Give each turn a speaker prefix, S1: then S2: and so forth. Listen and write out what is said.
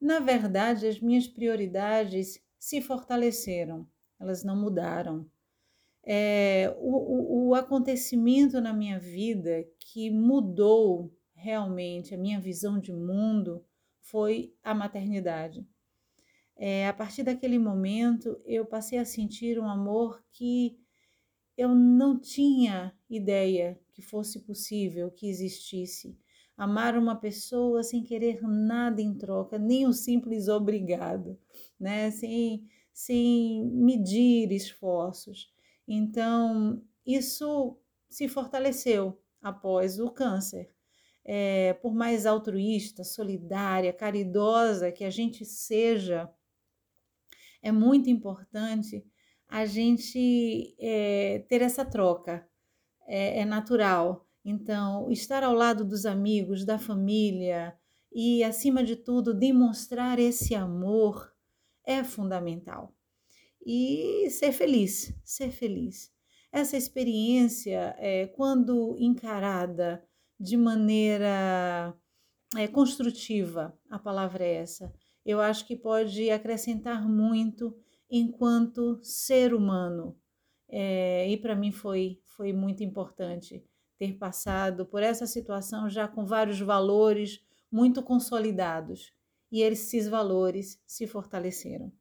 S1: na verdade, as minhas prioridades se fortaleceram, elas não mudaram. É, o, o, o acontecimento na minha vida que mudou realmente a minha visão de mundo foi a maternidade. É, a partir daquele momento, eu passei a sentir um amor que eu não tinha ideia que fosse possível, que existisse. Amar uma pessoa sem querer nada em troca, nem o um simples obrigado, né? sem, sem medir esforços. Então, isso se fortaleceu após o câncer. É, por mais altruísta, solidária, caridosa que a gente seja, é muito importante a gente é, ter essa troca. É, é natural. Então, estar ao lado dos amigos, da família e, acima de tudo, demonstrar esse amor é fundamental. E ser feliz, ser feliz. Essa experiência, é, quando encarada de maneira é, construtiva, a palavra é essa, eu acho que pode acrescentar muito enquanto ser humano. É, e para mim foi, foi muito importante ter passado por essa situação já com vários valores muito consolidados. E esses valores se fortaleceram.